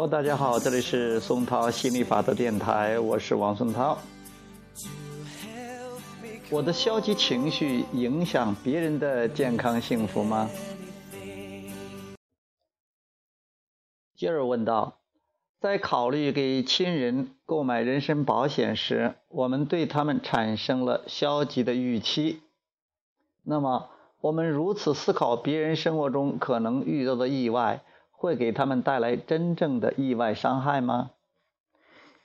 Hello，大家好，这里是松涛心理法则电台，我是王松涛。我的消极情绪影响别人的健康幸福吗？杰尔问道。在考虑给亲人购买人身保险时，我们对他们产生了消极的预期。那么，我们如此思考别人生活中可能遇到的意外，会给他们带来真正的意外伤害吗？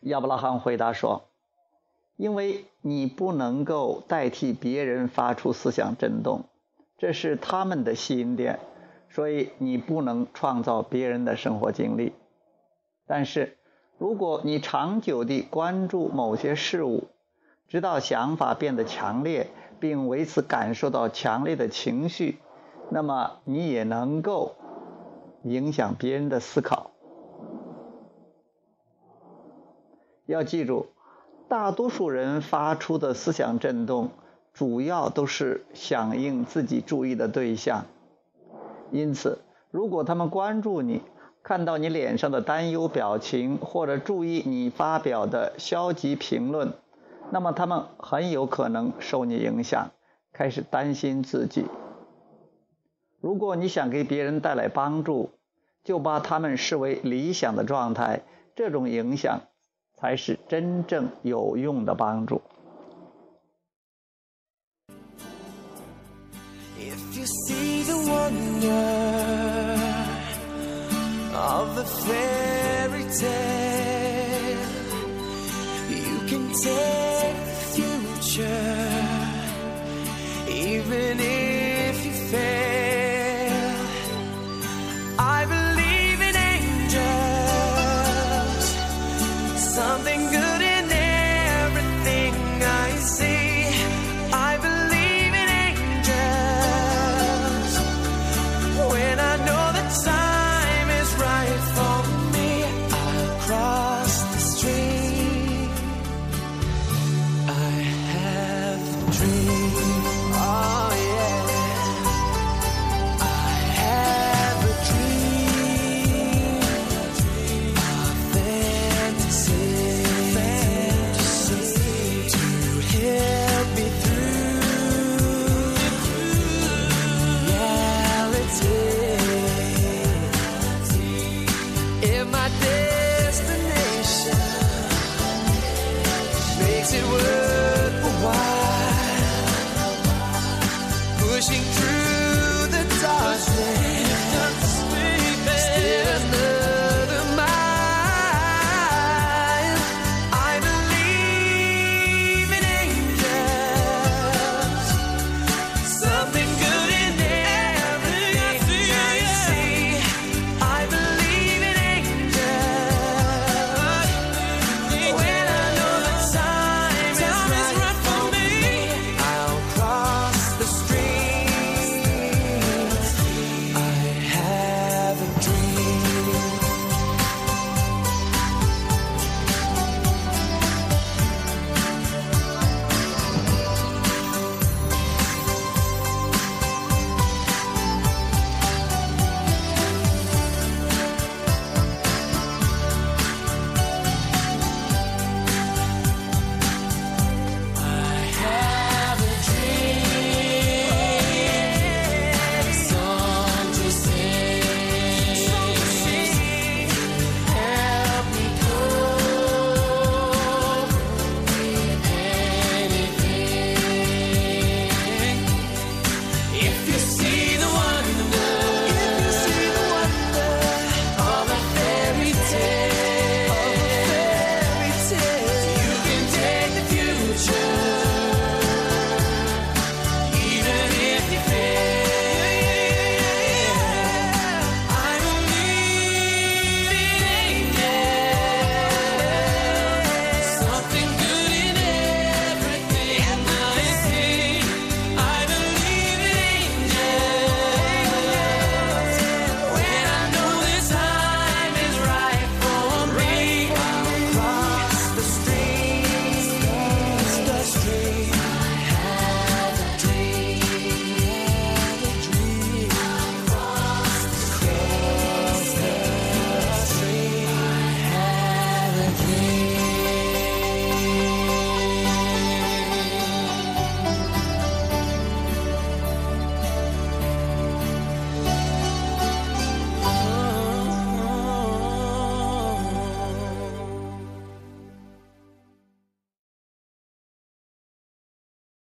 亚伯拉罕回答说：“因为你不能够代替别人发出思想震动，这是他们的吸引点，所以你不能创造别人的生活经历。”但是，如果你长久地关注某些事物，直到想法变得强烈，并为此感受到强烈的情绪，那么你也能够影响别人的思考。要记住，大多数人发出的思想震动，主要都是响应自己注意的对象。因此，如果他们关注你，看到你脸上的担忧表情，或者注意你发表的消极评论，那么他们很有可能受你影响，开始担心自己。如果你想给别人带来帮助，就把他们视为理想的状态，这种影响才是真正有用的帮助。of a fairy tale. You can take the future, even if dream. fishing.